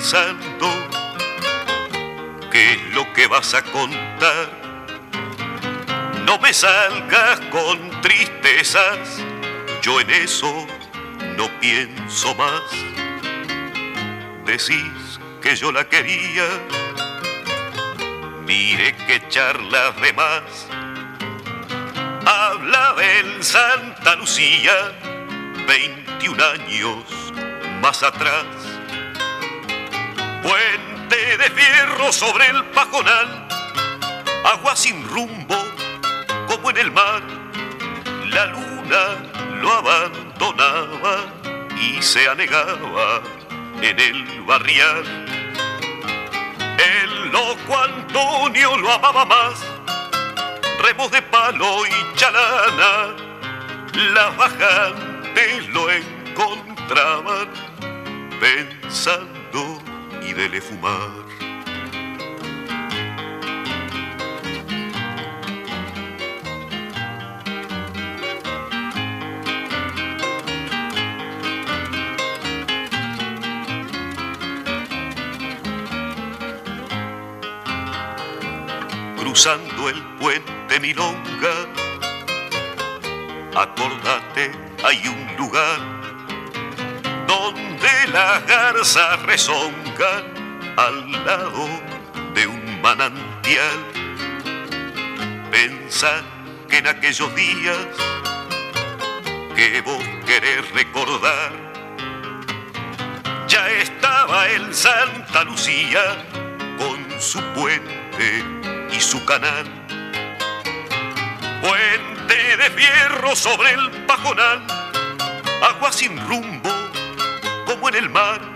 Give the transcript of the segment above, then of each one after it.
Pensando, qué es lo que vas a contar. No me salgas con tristezas, yo en eso no pienso más. Decís que yo la quería, mire que charlas de más. Habla del Santa Lucía, 21 años más atrás. Puente de fierro sobre el pajonal, agua sin rumbo como en el mar. La luna lo abandonaba y se anegaba en el barrial. El loco Antonio lo amaba más, remos de palo y chalana, las bajantes lo encontraban pensando fumar. Cruzando el puente Milonga, acordate, hay un lugar donde las garzas al lado de un manantial. Pensá que en aquellos días que vos querés recordar, ya estaba el Santa Lucía con su puente y su canal. Puente de fierro sobre el pajonal, agua sin rumbo como en el mar,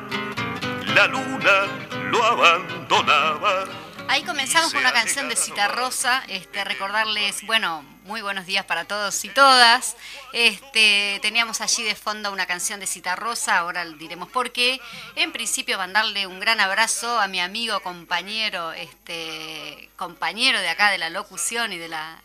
la luna lo abandonaba. Ahí comenzamos con una canción de Cita Rosa, este, recordarles, bueno, muy buenos días para todos y todas. Este, teníamos allí de fondo una canción de Cita Rosa, ahora diremos por qué. En principio mandarle un gran abrazo a mi amigo, compañero, este, compañero de acá de la locución y de la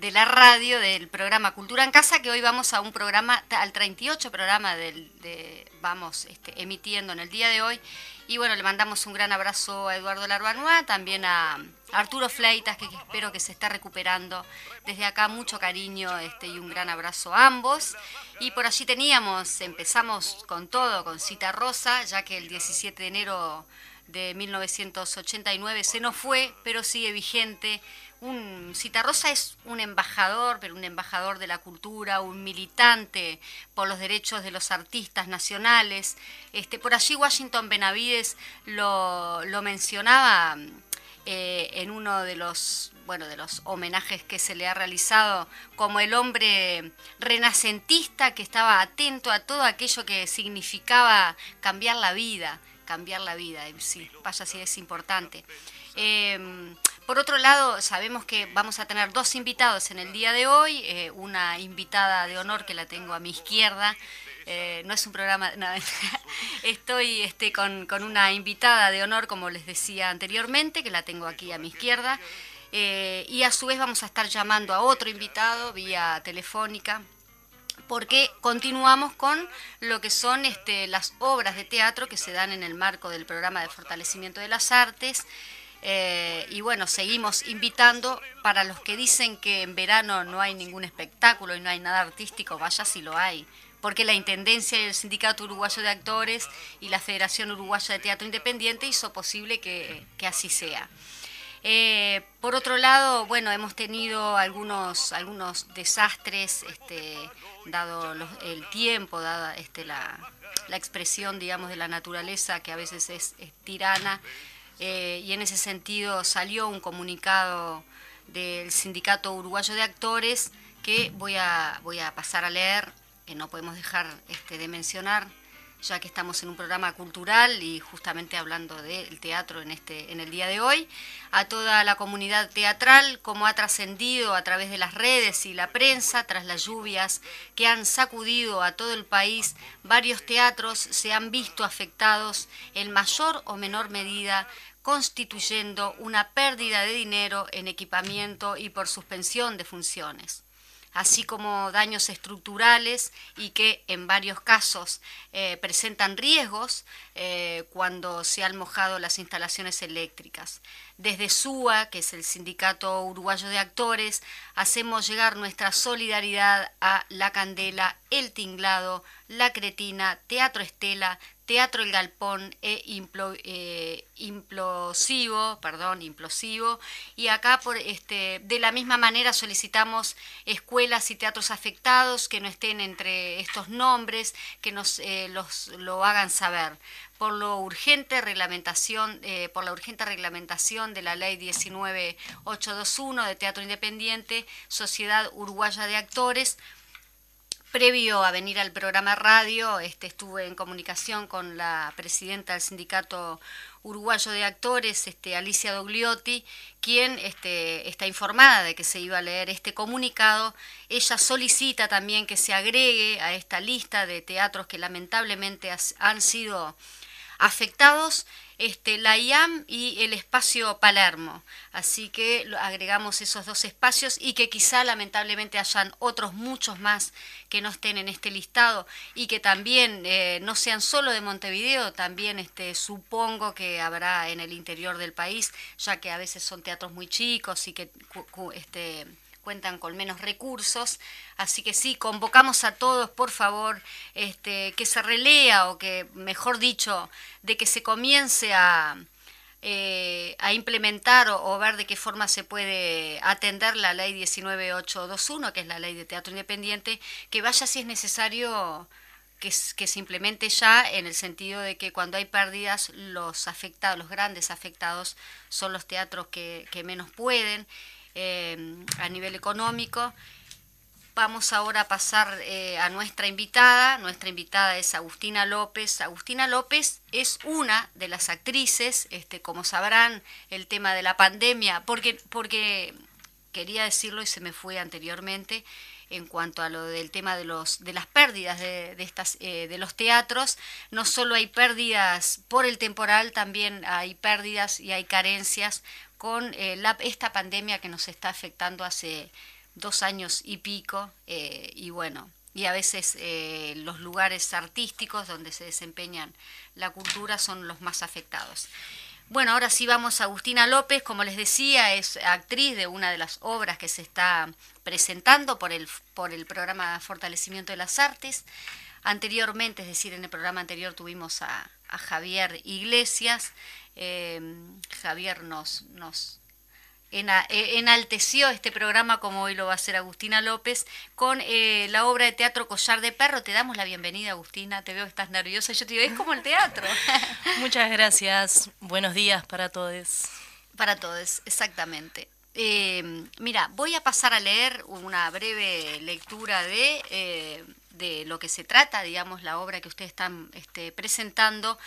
de la radio del programa Cultura en Casa, que hoy vamos a un programa, al 38 programa del, de, vamos este, emitiendo en el día de hoy. Y bueno, le mandamos un gran abrazo a Eduardo Larbanois, también a Arturo Fleitas, que, espero que se está recuperando. Desde acá mucho cariño este, y un gran abrazo a ambos. Y por allí teníamos, empezamos con todo, con Cita Rosa, ya que el 17 de enero de 1989 se nos fue, pero sigue vigente un Citarrosa es un embajador, pero un embajador de la cultura, un militante por los derechos de los artistas nacionales. Este, por allí Washington Benavides lo, mencionaba eh, en uno de los bueno de los homenajes que se le ha realizado como el hombre renacentista que estaba atento a todo aquello que significaba cambiar la vida, cambiar la vida, sí, vaya si es importante. Eh, por otro lado, sabemos que vamos a tener dos invitados en el día de hoy, eh, una invitada de honor que la tengo a mi izquierda. Eh, no es un programa, no, estoy este, con, con, una invitada de honor, como les decía anteriormente, que la tengo aquí a mi izquierda. Eh, y a su vez vamos a estar llamando a otro invitado vía telefónica porque continuamos con lo que son este, las obras de teatro que se dan en el marco del programa de fortalecimiento de las artes. Eh, y bueno, seguimos invitando para los que dicen que en verano no hay ningún espectáculo y no hay nada artístico, vaya si lo hay. Porque la Intendencia y el Sindicato Uruguayo de Actores y la Federación Uruguaya de Teatro Independiente hizo posible que, así sea. Eh, por otro lado, bueno, hemos tenido algunos, algunos desastres, este, dado el tiempo, dada este, la, la, expresión, digamos, de la naturaleza que a veces es, es tirana. Eh, y en ese sentido salió un comunicado del Sindicato Uruguayo de Actores que voy a, voy a pasar a leer, que no podemos dejar este, de mencionar. Ya que estamos en un programa cultural y justamente hablando del teatro en, este, en el día de hoy, a toda la comunidad teatral, como ha trascendido a través de las redes y la prensa tras las lluvias que han sacudido a todo el país, varios teatros se han visto afectados en mayor o menor medida constituyendo una pérdida de dinero en equipamiento y por suspensión de funciones así como daños estructurales y que en varios casos eh, presentan riesgos eh, cuando se han mojado las instalaciones eléctricas. Desde SUA, que es el Sindicato Uruguayo de Actores, hacemos llegar nuestra solidaridad a La Candela, El Tinglado, La Cretina, Teatro Estela, Teatro El Galpón e Implosivo, perdón, Implosivo. Y acá por este, de la misma manera solicitamos escuelas y teatros afectados que no estén entre estos nombres, que nos eh, los, lo hagan saber por lo urgente reglamentación, por la urgente reglamentación de la ley 19821 de Teatro Independiente, Sociedad Uruguaya de Actores, Previo a venir al programa radio, este, estuve en comunicación con la presidenta del Sindicato Uruguayo de Actores, este, Alicia Dogliotti, quien este, está informada de que se iba a leer este comunicado. Ella solicita también que se agregue a esta lista de teatros que lamentablemente han sido afectados este, la IAM y el espacio Palermo. Así que agregamos esos dos espacios y que quizá lamentablemente hayan otros muchos más que no estén en este listado y que también eh, no sean solo de Montevideo, también este, supongo que habrá en el interior del país, ya que a veces son teatros muy chicos y que este, cuentan con menos recursos. Así que sí, convocamos a todos, por favor, este, que se relea o que, mejor dicho, de que se comience a, eh, a implementar o, ver de qué forma se puede atender la ley 19821, que es la ley de teatro independiente, que vaya si es necesario que, que, se implemente ya en el sentido de que cuando hay pérdidas los afectados, los grandes afectados son los teatros que, que menos pueden Em, a nivel económico. Vamos ahora a pasar eh, a nuestra invitada. Nuestra invitada es Agustina López. Agustina López es una de las actrices, este, como sabrán, el tema de la pandemia, porque, porque quería decirlo y se me fue anteriormente en cuanto a lo del tema de los de las pérdidas de, estas eh, de los teatros no solo hay pérdidas por el temporal también hay pérdidas y hay carencias con eh, esta pandemia que nos está afectando hace dos años y pico, eh, y bueno, y a veces eh, los lugares artísticos donde se desempeñan la cultura son los más afectados. Bueno, ahora sí vamos a Agustina López, como les decía, es actriz de una de las obras que se está presentando por el, por el programa Fortalecimiento de las Artes. Anteriormente, es decir, en el programa anterior tuvimos a, a Javier Iglesias, Em, Javier nos, nos e, enalteció este programa como hoy lo va a hacer Agustina López con eh, la obra de teatro Collar de Perro. Te damos la bienvenida, Agustina. Te veo que estás nerviosa. Yo te digo, es como el teatro. Muchas gracias. Buenos días para todos. Para todos, exactamente. Em, mira, voy a pasar a leer una breve lectura de, eh, de lo que se trata, digamos, la obra que ustedes están este, presentando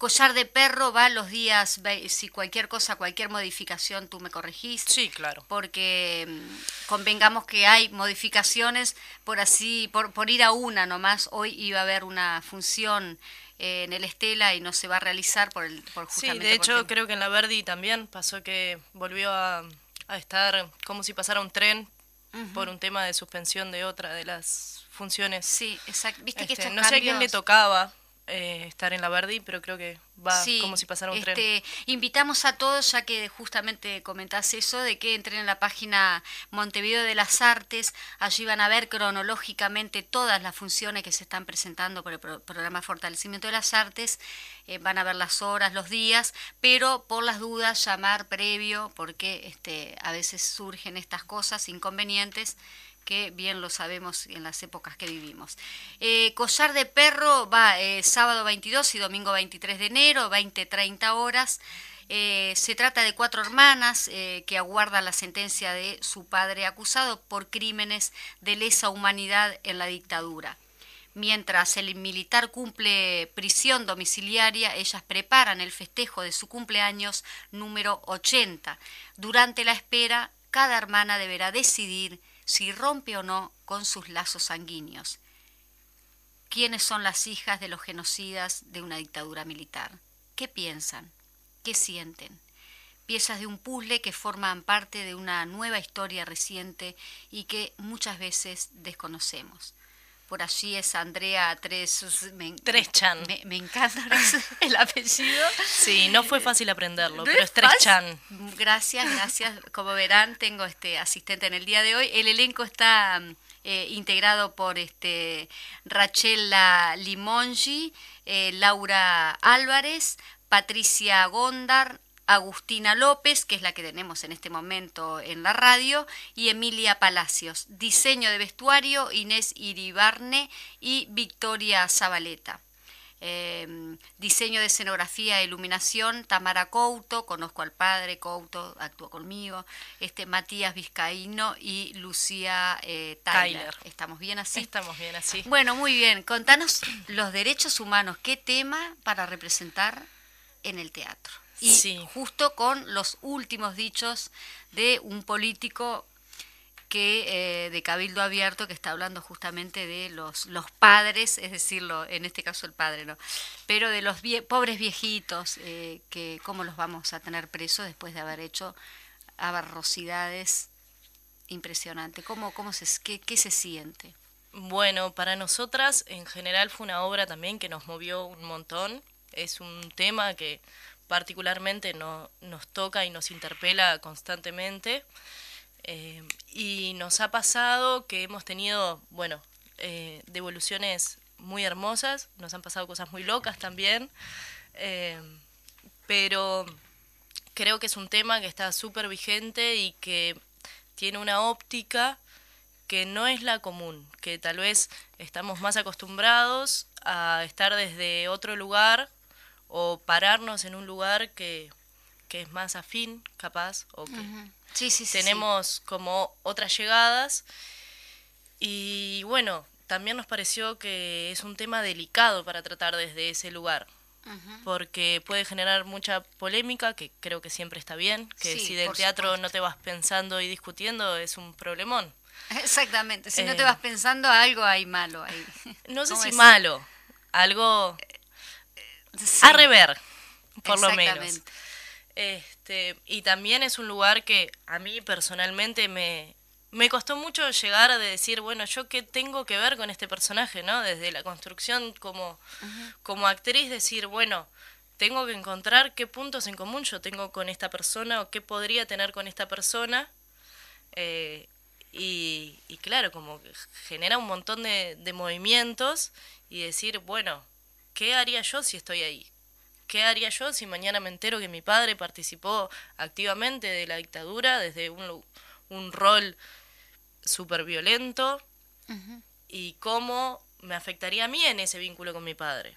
Collar de perro va los días, si cualquier cosa, cualquier modificación, tú me corregís. Sí, claro. Porque mm, convengamos que hay modificaciones, por así, por, por ir a una nomás, hoy iba a haber una función eh, en el Estela y no se va a realizar por el por Sí, de hecho creo que en la Verdi también pasó que volvió a, estar como si pasara un tren por un tema de suspensión de otra de las funciones. Sí, exacto. Viste que este, no sé a quién le tocaba eh, estar en la Verdi, pero creo que va como si pasara un este, tren. Invitamos a todos, ya que justamente comentás eso, de que entren en la página Montevideo de las Artes, allí van a ver cronológicamente todas las funciones que se están presentando por el programa Fortalecimiento de las Artes, eh, van a ver las horas, los días, pero por las dudas llamar previo, porque este, a veces surgen estas cosas, inconvenientes, que bien lo sabemos en las épocas que vivimos. Eh, Collar de Perro va eh, sábado 22 y domingo 23 de enero, 20-30 horas. Eh, se trata de cuatro hermanas eh, que aguardan la sentencia de su padre acusado por crímenes de lesa humanidad en la dictadura. Mientras el militar cumple prisión domiciliaria, ellas preparan el festejo de su cumpleaños número 80. Durante la espera, cada hermana deberá decidir si rompe o no con sus lazos sanguíneos. ¿Quiénes son las hijas de los genocidas de una dictadura militar? ¿Qué piensan? ¿Qué sienten? Piezas de un puzzle que forman parte de una nueva historia reciente y que muchas veces desconocemos por allí es Andrea Tres, me, Treschan. Me, me encanta el apellido. Sí, no fue fácil aprenderlo, pero es Treschan. Gracias, gracias. Como verán, tengo este asistente en el día de hoy. El elenco está eh, integrado por este Rachela Limongi, eh, Laura Álvarez, Patricia Gondar, Agustina López, que es la que tenemos en este momento en la radio, y Emilia Palacios. Diseño de vestuario, Inés Iribarne y Victoria Zabaleta. Em, diseño de escenografía e iluminación, Tamara Couto, conozco al padre, Couto actuó conmigo, este, Matías Vizcaíno y Lucía eh, Tyler. ¿Estamos bien así? Estamos bien así. Bueno, muy bien. Contanos los derechos humanos, ¿qué tema para representar en el teatro? Y justo con los últimos dichos de un político que eh, de Cabildo Abierto que está hablando justamente de los, los padres, es decirlo, en este caso el padre, ¿no? Pero de los pobres viejitos, eh, que cómo los vamos a tener presos después de haber hecho abarrosidades impresionantes. ¿Cómo, cómo se, qué, qué se siente? Bueno, para nosotras en general fue una obra también que nos movió un montón. Es un tema que particularmente no, nos toca y nos interpela constantemente. Eh, y nos ha pasado que hemos tenido, bueno, eh, devoluciones muy hermosas, nos han pasado cosas muy locas también, eh, pero creo que es un tema que está súper vigente y que tiene una óptica que no es la común, que tal vez estamos más acostumbrados a estar desde otro lugar o pararnos en un lugar que, es más afín, capaz, o que sí, sí, tenemos como otras llegadas. Y bueno, también nos pareció que es un tema delicado para tratar desde ese lugar. Porque puede generar mucha polémica, que creo que siempre está bien, que si del teatro no te vas pensando y discutiendo es un problemón. Exactamente, si no te eh, vas pensando algo hay malo ahí. No sé si malo, algo a rever, por lo menos. Este, y también es un lugar que a mí personalmente me, me costó mucho llegar a decir, bueno, yo qué tengo que ver con este personaje, ¿no? Desde la construcción como, como actriz, decir, bueno, tengo que encontrar qué puntos en común yo tengo con esta persona o qué podría tener con esta persona. Eh, y, y, claro, como genera un montón de, de movimientos y decir, bueno, ¿qué haría yo si estoy ahí? ¿Qué haría yo si mañana me entero que mi padre participó activamente de la dictadura desde un, un rol súper violento? ¿Y cómo me afectaría a mí en ese vínculo con mi padre?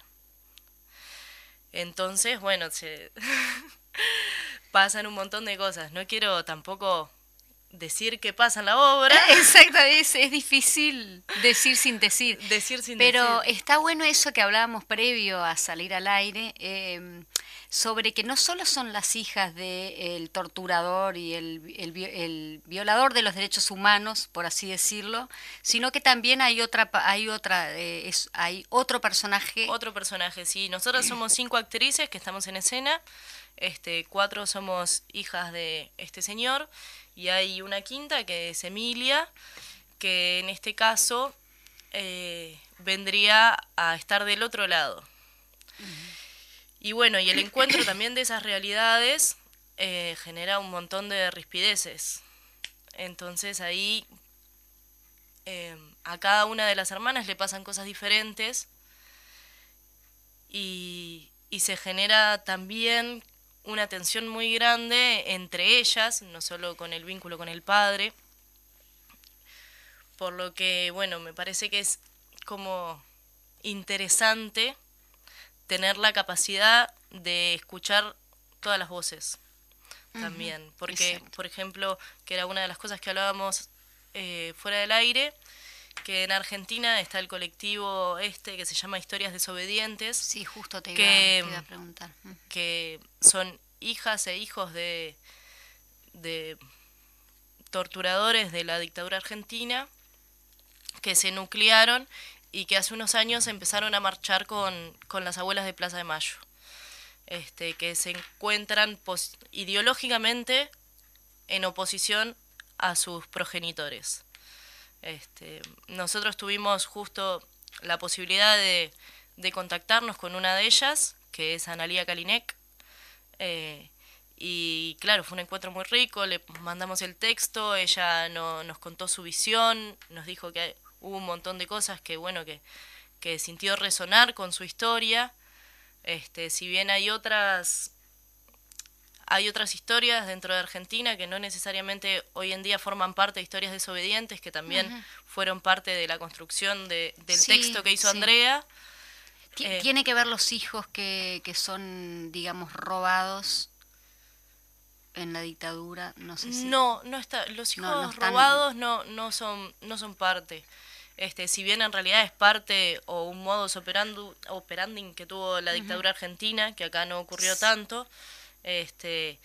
Entonces, bueno, se pasan un montón de cosas. No quiero tampoco decir qué pasa en la obra. Exacto, es, difícil decir sin decir. Decir sin Pero está bueno eso que hablábamos previo a salir al aire, em, sobre que no solo son las hijas del torturador y el, el, violador de los derechos humanos, por así decirlo, sino que también hay otra, hay otra, eh, es, hay otro personaje. Otro personaje, sí. Nosotros somos cinco actrices que estamos en escena. Este, cuatro somos hijas de este señor y hay una quinta que es Emilia, que en este caso eh, vendría a estar del otro lado. Y bueno, y el encuentro también de esas realidades eh, genera un montón de rispideces. Entonces ahí eh, a cada una de las hermanas le pasan cosas diferentes y, y se genera también una tensión muy grande entre ellas, no solo con el vínculo con el padre, por lo que, bueno, me parece que es como interesante tener la capacidad de escuchar todas las voces también, porque, por ejemplo, que era una de las cosas que hablábamos eh, fuera del aire, que en Argentina está el colectivo este que se llama Historias Desobedientes. Sí, justo te iba, a preguntar. Mm. Que son hijas e hijos de, de torturadores de la dictadura argentina que se nuclearon y que hace unos años empezaron a marchar con, con las abuelas de Plaza de Mayo. Este, que se encuentran ideológicamente en oposición a sus progenitores. Este, nosotros tuvimos justo la posibilidad de, contactarnos con una de ellas, que es Analia Kalinek, eh, y claro, fue un encuentro muy rico, le mandamos el texto, ella no, nos contó su visión, nos dijo que hubo un montón de cosas que, bueno, que, que sintió resonar con su historia. Este, si bien hay otras hay otras historias dentro de Argentina que no necesariamente hoy en día forman parte de historias desobedientes, que también fueron parte de la construcción de, del texto que hizo Andrea. Eh, ¿Tiene que ver los hijos que, que son, digamos, robados en la dictadura? No sé si... No, no está, los hijos robados no, no, son, no son parte. Este, si bien en realidad es parte o un modus operandi que tuvo la dictadura argentina, que acá no ocurrió tanto, este,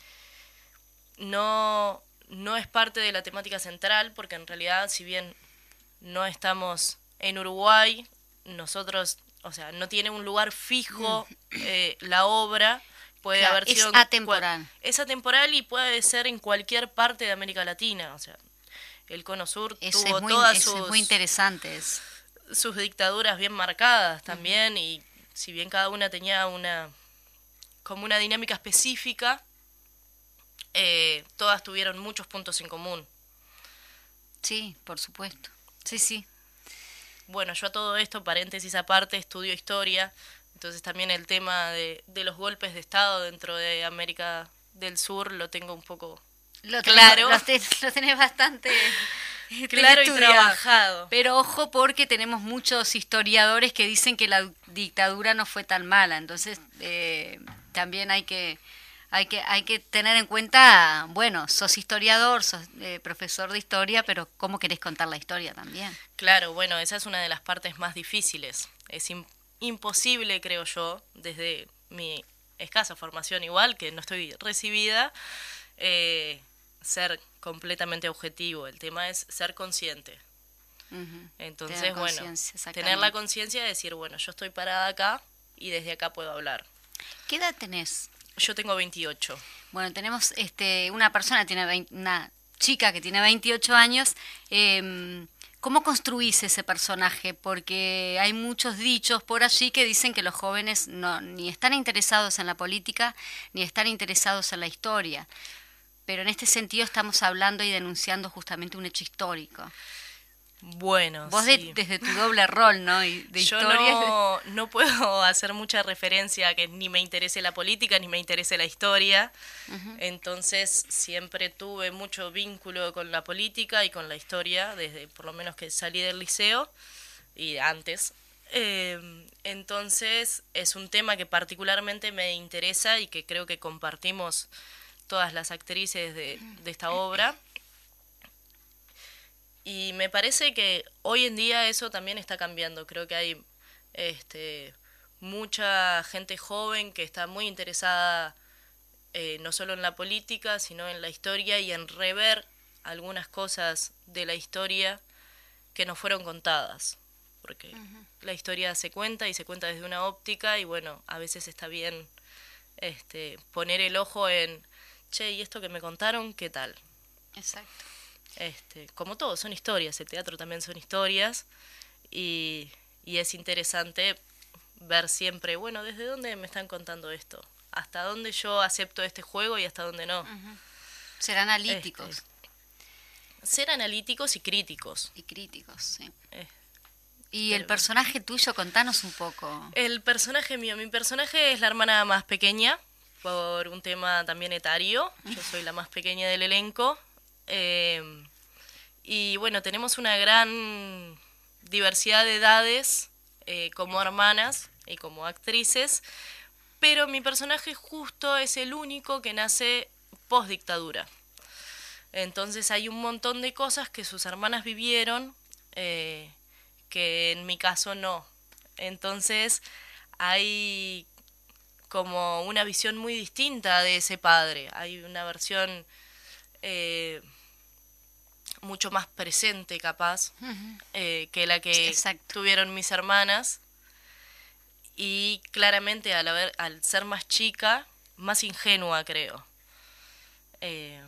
no, no es parte de la temática central, porque en realidad, si bien no estamos en Uruguay, nosotros, o sea, no tiene un lugar fijo eh, la obra, puede haber sido... Es atemporal. Es atemporal y puede ser en cualquier parte de América Latina, o sea, el Cono Sur tuvo todas sus... muy interesantes. Sus dictaduras bien marcadas también, y si bien cada una tenía una como una dinámica específica, eh, todas tuvieron muchos puntos en común. Sí, por supuesto. Sí, sí. Bueno, yo a todo esto, paréntesis aparte, estudio historia, entonces también el tema de, los golpes de Estado dentro de América del Sur lo tengo un poco claro. lo, tenés bastante claro y trabajado. Pero ojo porque tenemos muchos historiadores que dicen que la dictadura no fue tan mala, entonces eh, también hay que hay que hay que tener en cuenta, bueno, sos historiador, sos eh, profesor de historia, pero cómo querés contar la historia también. Claro, bueno, esa es una de las partes más difíciles. Es imposible, creo yo, desde mi escasa formación igual, que no estoy recibida, eh, ser completamente objetivo. El tema es ser consciente. Entonces, bueno, tener la conciencia de decir, bueno, yo estoy parada acá y desde acá puedo hablar. ¿Qué edad tenés? Yo tengo 28. Bueno, tenemos este una persona, tiene una chica que tiene 28 años. Eh, ¿Cómo construís ese personaje? Porque hay muchos dichos por allí que dicen que los jóvenes no, ni están interesados en la política ni están interesados en la historia. Pero en este sentido estamos hablando y denunciando justamente un hecho histórico. Bueno, Vos desde tu doble rol, ¿no? Y de Yo no, no, puedo hacer mucha referencia a que ni me interese la política ni me interese la historia. Entonces siempre tuve mucho vínculo con la política y con la historia, desde por lo menos que salí del liceo y antes. Em, entonces es un tema que particularmente me interesa y que creo que compartimos todas las actrices de, de esta obra. Y me parece que hoy en día eso también está cambiando. Creo que hay este, mucha gente joven que está muy interesada eh, no solo en la política, sino en la historia y en rever algunas cosas de la historia que no fueron contadas. Porque la historia se cuenta y se cuenta desde una óptica y bueno, a veces está bien este, poner el ojo en, che, ¿y esto que me contaron qué tal? Exacto. Este, como todo, son historias, el teatro también son historias y, es interesante ver siempre, bueno, ¿desde dónde me están contando esto? ¿Hasta dónde yo acepto este juego y hasta dónde no? Ser analíticos. Este, ser analíticos y críticos. Y críticos, sí. Eh, y el personaje tuyo, contanos un poco. El personaje mío, mi personaje es la hermana más pequeña, por un tema también etario. Yo soy la más pequeña del elenco. Eh, y bueno, tenemos una gran diversidad de edades eh, como hermanas y como actrices, pero mi personaje justo es el único que nace post dictadura. Entonces hay un montón de cosas que sus hermanas vivieron eh, que en mi caso no. Entonces hay como una visión muy distinta de ese padre. Hay una versión mucho más presente, capaz, eh, que la que tuvieron mis hermanas. Y claramente al, haber, al ser más chica, más ingenua, creo. Eh,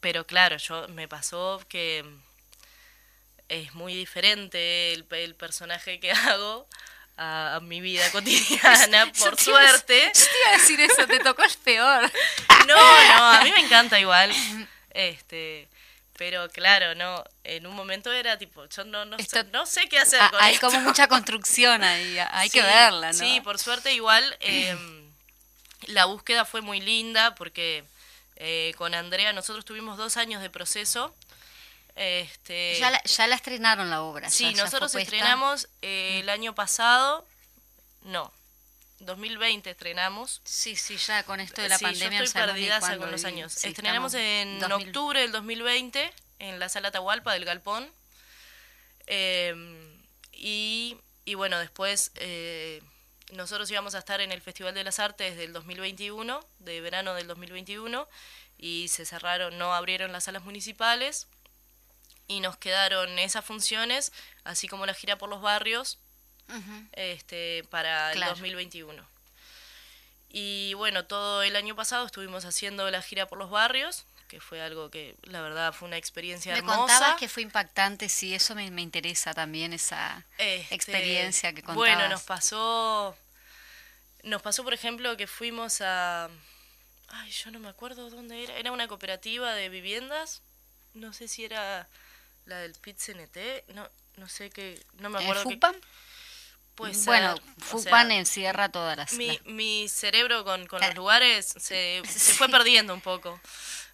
pero claro, yo me pasó que es muy diferente el, el personaje que hago a, mi vida cotidiana, por suerte. Yo te iba a decir eso, te tocó el peor. No, no, a mí me encanta igual. Este, pero claro, no, en un momento era tipo, yo no, no, sé, no sé qué hacer con Hay como mucha construcción ahí, hay que verla, ¿no? Sí, por suerte igual em, la búsqueda fue muy linda porque eh, con Andrea nosotros tuvimos dos años de proceso este, ya, la, ya la estrenaron la obra. Sí, nosotros estrenamos eh, el año pasado, no, 2020 estrenamos. Sí, sí, ya con esto de la sí, pandemia. Yo estoy perdida con los años. estrenamos en octubre del 2020 en la sala Tahualpa del Galpón. Em, y, y, bueno, después eh, nosotros íbamos a estar en el Festival de las Artes del 2021, de verano del 2021, y se cerraron, no abrieron las salas municipales y nos quedaron esas funciones, así como la gira por los barrios, este, para el 2021. Y bueno, todo el año pasado estuvimos haciendo la gira por los barrios, que fue algo que la verdad fue una experiencia hermosa. Me contabas que fue impactante, sí, eso me, interesa también, esa este, experiencia que contabas. Bueno, nos pasó, nos pasó por ejemplo que fuimos a, ay, yo no me acuerdo dónde era, era una cooperativa de viviendas, no sé si era la del pit no, no sé qué, no me acuerdo. Bueno, Fupan encierra todas las... Mi, mi cerebro con, con los lugares se, se fue perdiendo un poco.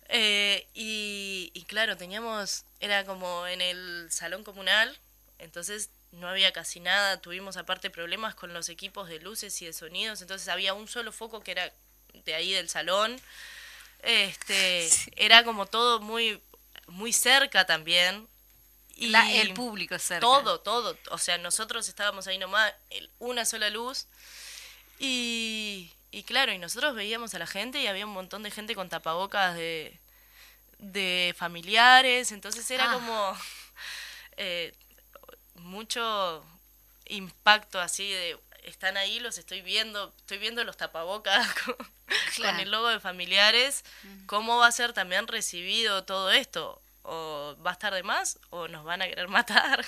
Eh, y, y claro, teníamos, era como en el salón comunal, entonces no había casi nada, tuvimos aparte problemas con los equipos de luces y de sonidos, entonces había un solo foco que era de ahí del salón. Este, era como todo muy muy cerca también, y el público cerca. Todo, todo. O sea, nosotros estábamos ahí nomás, una sola luz. Y, y claro, y nosotros veíamos a la gente y había un montón de gente con tapabocas de, de familiares. Entonces era ah. como eh, mucho impacto así de están ahí, los estoy viendo, estoy viendo los tapabocas con, el logo de familiares, ¿cómo va a ser también recibido todo esto? O va a estar de más o nos van a querer matar.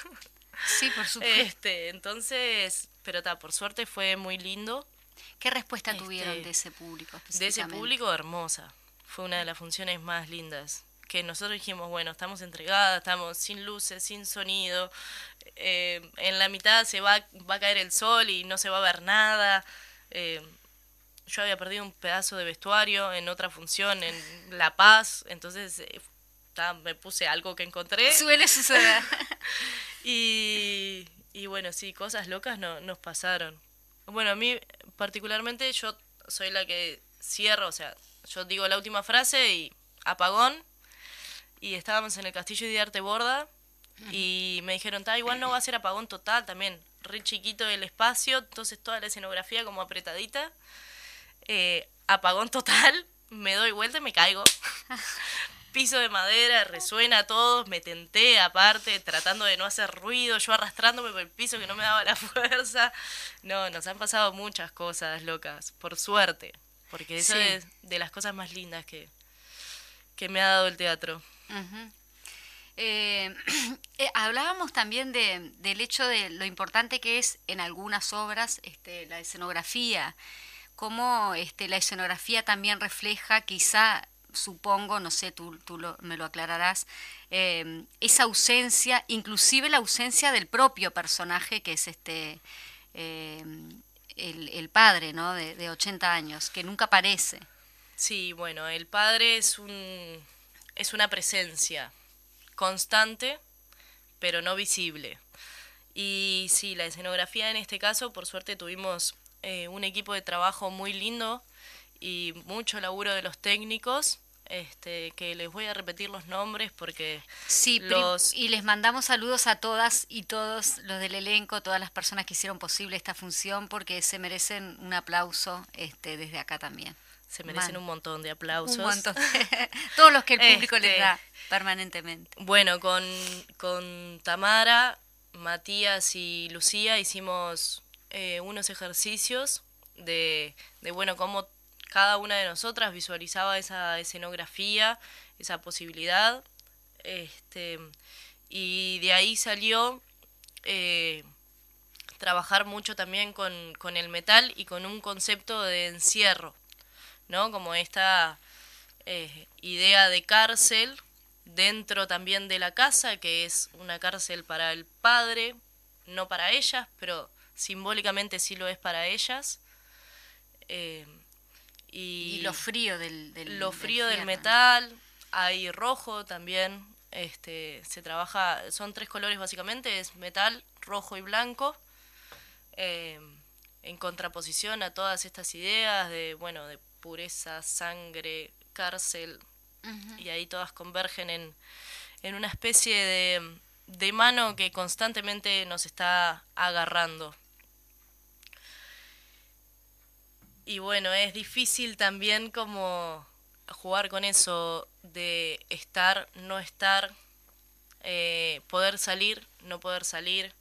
Sí, por supuesto. Este, entonces, pero ta, por suerte fue muy lindo. ¿Qué respuesta tuvieron este, de ese público? De ese público hermosa. Fue una de las funciones más lindas. Que nosotros dijimos, bueno, estamos entregadas, estamos sin luces, sin sonido. Eh, en la mitad se va, va a caer el sol y no se va a ver nada. Eh, yo había perdido un pedazo de vestuario en otra función en La Paz, entonces eh, me puse algo que encontré. Suele suceder. y, y bueno, sí, cosas locas no, nos pasaron. Bueno, a mí particularmente yo soy la que cierro, o sea, yo digo la última frase y apagón. Y estábamos en el Castillo de Arte Borda y me dijeron, ta, igual no va a ser apagón total también, re chiquito el espacio, entonces toda la escenografía como apretadita. Eh, apagón total, me doy vuelta y me caigo. piso de madera, resuena a todos, me tenté aparte, tratando de no hacer ruido, yo arrastrándome por el piso que no me daba la fuerza. No, nos han pasado muchas cosas locas, por suerte, porque eso es de las cosas más lindas que, que me ha dado el teatro. Eh, eh, hablábamos también de, del hecho de lo importante que es en algunas obras este, la escenografía, cómo este, la escenografía también refleja quizá supongo, no sé, tú, tú me lo aclararás, eh, esa ausencia, inclusive la ausencia del propio personaje que es este eh, el, padre, ¿no? De, de 80 años, que nunca aparece. Sí, bueno, el padre es un es una presencia constante, pero no visible. Y sí, la escenografía en este caso, por suerte tuvimos eh, un equipo de trabajo muy lindo y mucho laburo de los técnicos. este, que les voy a repetir los nombres porque sí, los... y les mandamos saludos a todas y todos los del elenco, todas las personas que hicieron posible esta función porque se merecen un aplauso este, desde acá también. Se merecen un montón de aplausos. Un montón. Todos los que el público les este, da permanentemente. Bueno, con, con Tamara, Matías y Lucía hicimos eh, unos ejercicios de, de, bueno, cómo cada una de nosotras visualizaba esa escenografía, esa posibilidad. Este, y de ahí salió eh, trabajar mucho también con, con, el metal y con un concepto de encierro, ¿no? Como esta eh, idea de cárcel dentro también de la casa, que es una cárcel para el padre, no para ellas, pero simbólicamente sí lo es para ellas. Eh, y, lo frío del, lo frío del, metal hay rojo también este se trabaja son tres colores básicamente es metal rojo y blanco eh, en contraposición a todas estas ideas de bueno de pureza sangre cárcel y ahí todas convergen en, en una especie de, de mano que constantemente nos está agarrando Y bueno, es difícil también como jugar con eso de estar, no estar, eh, poder salir, no poder salir.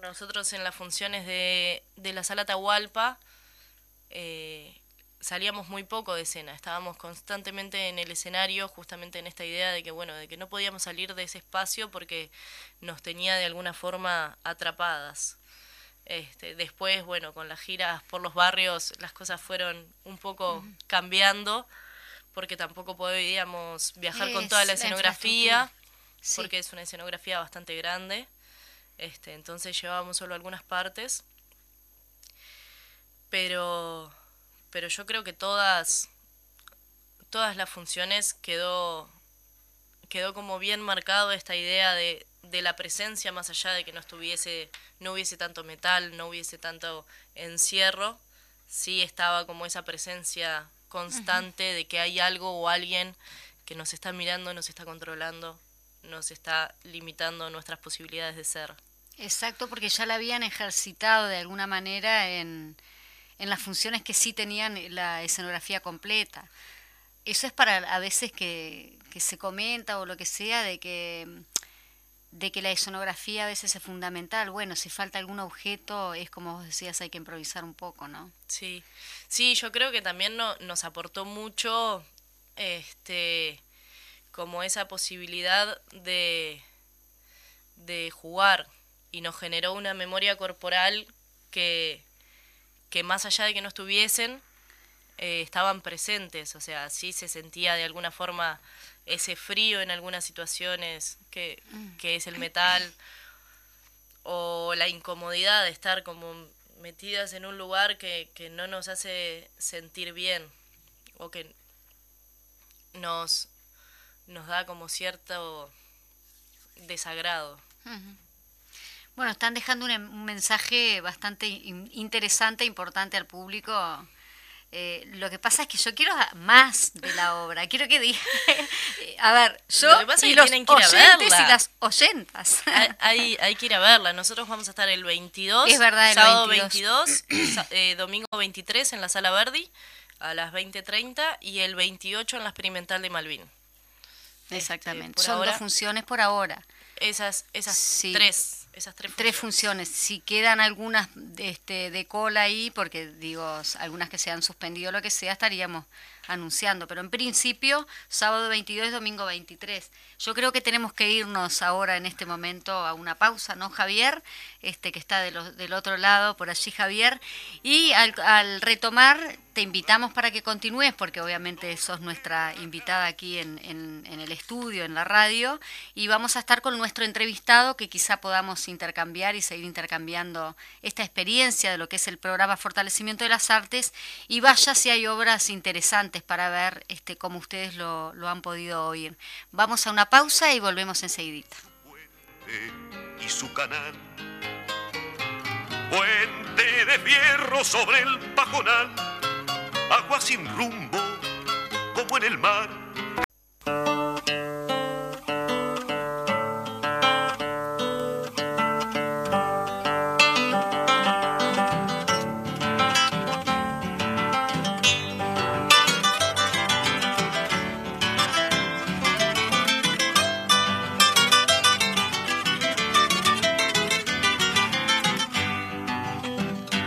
Nosotros en las funciones de, de la sala Tahualpa eh, salíamos muy poco de escena, estábamos constantemente en el escenario, justamente en esta idea de que bueno, de que no podíamos salir de ese espacio porque nos tenía de alguna forma atrapadas. Este, después, bueno, con las giras por los barrios las cosas fueron un poco cambiando, porque tampoco podíamos viajar con toda la escenografía, porque es una escenografía bastante grande. Este, entonces llevábamos solo algunas partes. Pero, pero yo creo que todas, todas las funciones quedó, quedó como bien marcado esta idea de, de la presencia más allá de que no estuviese no hubiese tanto metal no hubiese tanto encierro sí estaba como esa presencia constante de que hay algo o alguien que nos está mirando nos está controlando nos está limitando nuestras posibilidades de ser. Exacto porque ya la habían ejercitado de alguna manera en en las funciones que sí tenían la escenografía completa. Eso es para a veces que, que se comenta o lo que sea de que de que la escenografía a veces es fundamental. Bueno, si falta algún objeto, es como vos decías, hay que improvisar un poco, ¿no? Sí, sí, yo creo que también no, nos aportó mucho este como esa posibilidad de, de jugar y nos generó una memoria corporal que, que más allá de que no estuviesen, eh, estaban presentes, o sea, sí se sentía de alguna forma ese frío en algunas situaciones que, mm. que es el metal o la incomodidad de estar como metidas en un lugar que, que no nos hace sentir bien o que nos, nos da como cierto desagrado. Bueno, están dejando un, mensaje bastante interesante, importante al público eh, lo que pasa es que yo quiero más de la obra. Quiero que diga. a ver, yo y los oyentes y las oyentas. hay, hay, que ir a verla. Nosotros vamos a estar el 22, es verdad, el sábado 22, eh, domingo 23 en la Sala Verdi a las 20.30 y el 28 en la Experimental de Malvin. Exactamente. Son dos funciones por ahora. Esas, esas tres esas tres funciones. Si quedan algunas este, de cola ahí, porque digo, algunas que se han suspendido lo que sea, estaríamos anunciando. Pero en principio, sábado 22, domingo 23. Yo creo que tenemos que irnos ahora en este momento a una pausa, ¿no, Javier? Este que está del otro lado, por allí, Javier. Y al, al retomar te invitamos para que continúes, porque obviamente sos nuestra invitada aquí en, el estudio, en la radio, y vamos a estar con nuestro entrevistado que quizá podamos intercambiar y seguir intercambiando esta experiencia de lo que es el programa Fortalecimiento de las Artes, y vaya si hay obras interesantes para ver este, cómo ustedes lo, lo han podido oír. Vamos a una pausa y volvemos enseguidita. Y su canal, puente de fierro sobre el pajonal agua sin rumbo, como en el mar.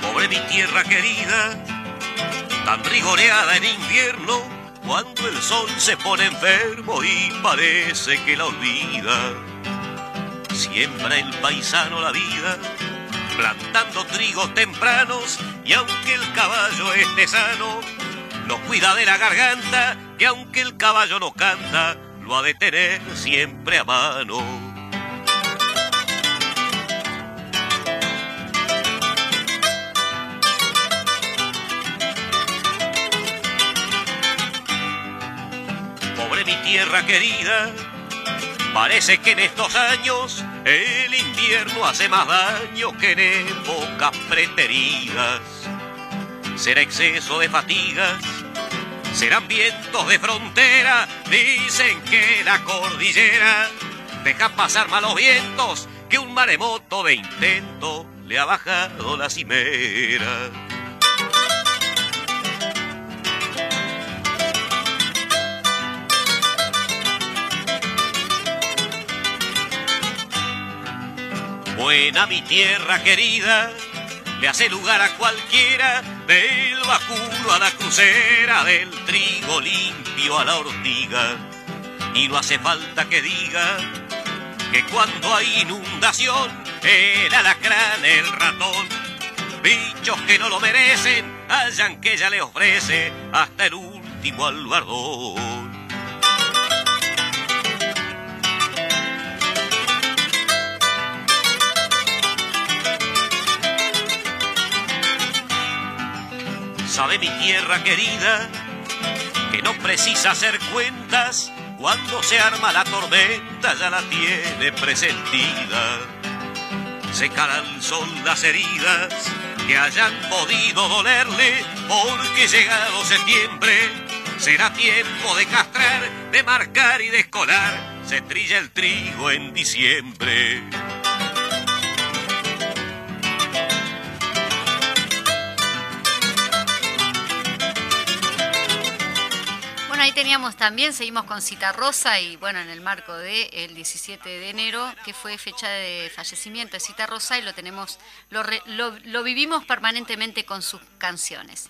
Pobre mi tierra querida, tan rigoreada en invierno, cuando el sol se pone enfermo y parece que la olvida. Siembra el paisano la vida, plantando trigos tempranos, y aunque el caballo esté sano, lo cuida de la garganta, que aunque el caballo no canta, lo ha de tener siempre a mano. Tierra querida, parece que en estos años el invierno hace más daño que en épocas preteridas. Será exceso de fatigas serán vientos de frontera. Dicen que la cordillera deja pasar malos vientos, que un maremoto de intento le ha bajado la cimera. Buena mi tierra querida, le hace lugar a cualquiera, del vacuno a la crucera, del trigo limpio a la ortiga. Y no hace falta que diga que cuando hay inundación, el alacrán, el ratón, bichos que no lo merecen, hayan que ella le ofrece hasta el último albardón. Sabe mi tierra querida que no precisa hacer cuentas cuando se arma la tormenta ya la tiene presentida. Secará el sol las heridas que hayan podido dolerle porque llegado septiembre será tiempo de castrar, de marcar y de escolar. Se trilla el trigo en diciembre. Ahí teníamos también, seguimos con Cita Rosa y bueno, en el marco del el 17 de enero, que fue fecha de fallecimiento de Cita Rosa y lo tenemos, lo, lo vivimos permanentemente con sus canciones.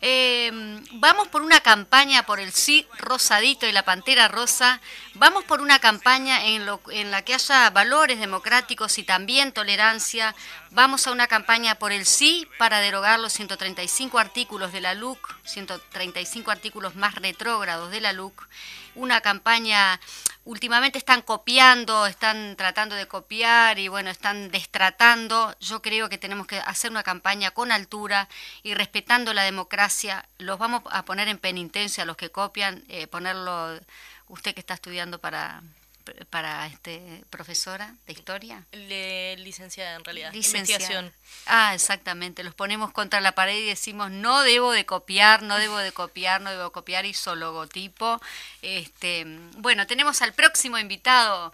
Eh, vamos por una campaña por el sí rosadito y la pantera rosa. Vamos por una campaña en, en la que haya valores democráticos y también tolerancia. Vamos a una campaña por el sí para derogar los 135 artículos de la LUC, 135 artículos más retrógrados de la LUC. Una campaña últimamente están copiando, están tratando de copiar y bueno, están destratando. Yo creo que tenemos que hacer una campaña con altura y respetando la democracia. Los vamos a poner en penitencia a los que copian, eh, ponerlo, usted que está estudiando para para este profesora de historia? licenciada en realidad. Investigación. Ah, exactamente. Los ponemos contra la pared y decimos no debo de copiar, no debo de copiar, no debo de copiar hizo logotipo. Este, bueno, tenemos al próximo invitado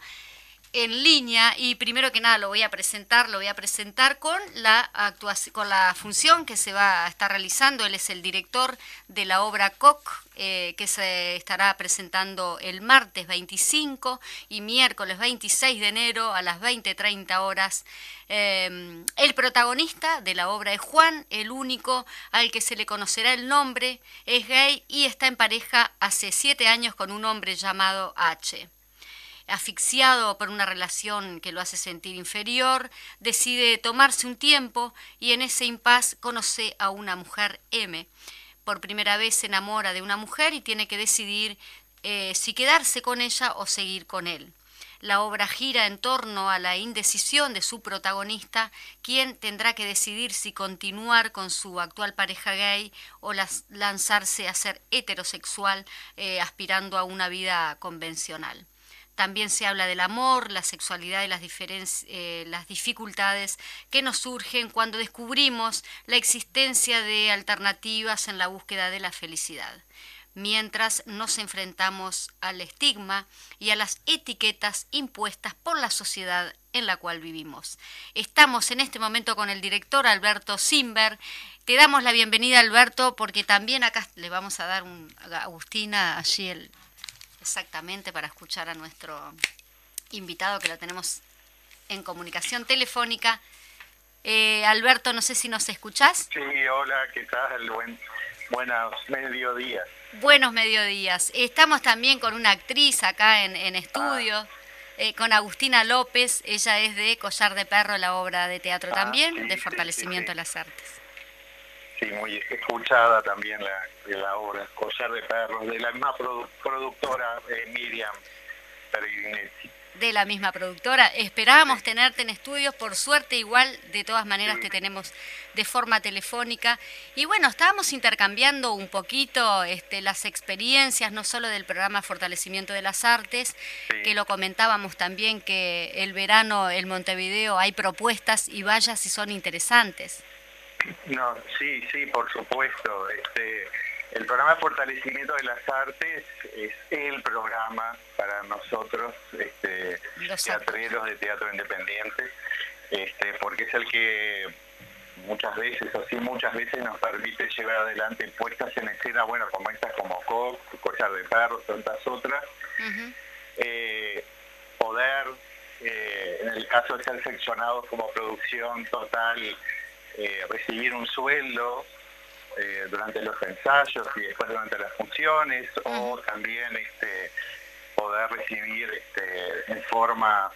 en línea y primero que nada lo voy a presentar, lo voy a presentar con la actuación, con la función que se va a estar realizando. Él es el director de la obra COC, eh, que se estará presentando el martes 25 y miércoles 26 de enero a las 20.30 horas. Em, el protagonista de la obra es Juan, el único al que se le conocerá el nombre, es gay y está en pareja hace siete años con un hombre llamado H asfixiado por una relación que lo hace sentir inferior, decide tomarse un tiempo y en ese impas conoce a una mujer M. Por primera vez se enamora de una mujer y tiene que decidir eh, si quedarse con ella o seguir con él. La obra gira en torno a la indecisión de su protagonista, quien tendrá que decidir si continuar con su actual pareja gay o lanzarse a ser heterosexual eh, aspirando a una vida convencional. También se habla del amor, la sexualidad y las, eh, las dificultades que nos surgen cuando descubrimos la existencia de alternativas en la búsqueda de la felicidad mientras nos enfrentamos al estigma y a las etiquetas impuestas por la sociedad en la cual vivimos. Estamos en este momento con el director Alberto Simber. Te damos la bienvenida, Alberto, porque también acá le vamos a dar un, a Agustina allí el, exactamente para escuchar a nuestro invitado que lo tenemos en comunicación telefónica. Eh, Alberto, no sé si nos escuchás. Sí, hola, ¿qué tal? Buen, buenos mediodías. Buenos mediodías. Estamos también con una actriz acá en, estudio, ah. eh, con Agustina López. Ella es de Collar de Perro, la obra de teatro ah, también, de fortalecimiento de las artes. Sí, muy escuchada también la, la obra, Collar de Perro, de la misma productora eh, Miriam Peregrinetti de la misma productora. Esperábamos tenerte en estudios, por suerte igual, de todas maneras te tenemos de forma telefónica. Y bueno, estábamos intercambiando un poquito este, las experiencias, no solo del programa Fortalecimiento de las Artes, que lo comentábamos también que el verano en Montevideo hay propuestas y vaya si son interesantes. No, sí, sí, por supuesto. Este, el programa de fortalecimiento de las artes es el programa para nosotros, este, teatreros de teatro independiente, este, porque es el que muchas veces, o sí muchas veces nos permite llevar adelante puestas en escena, bueno, como estas como COC, Collar de Perros, tantas otras, eh, poder, eh, en el caso de ser seccionados como producción total, eh, recibir un sueldo, eh, durante los ensayos y después durante las funciones, o también este, poder recibir este, en forma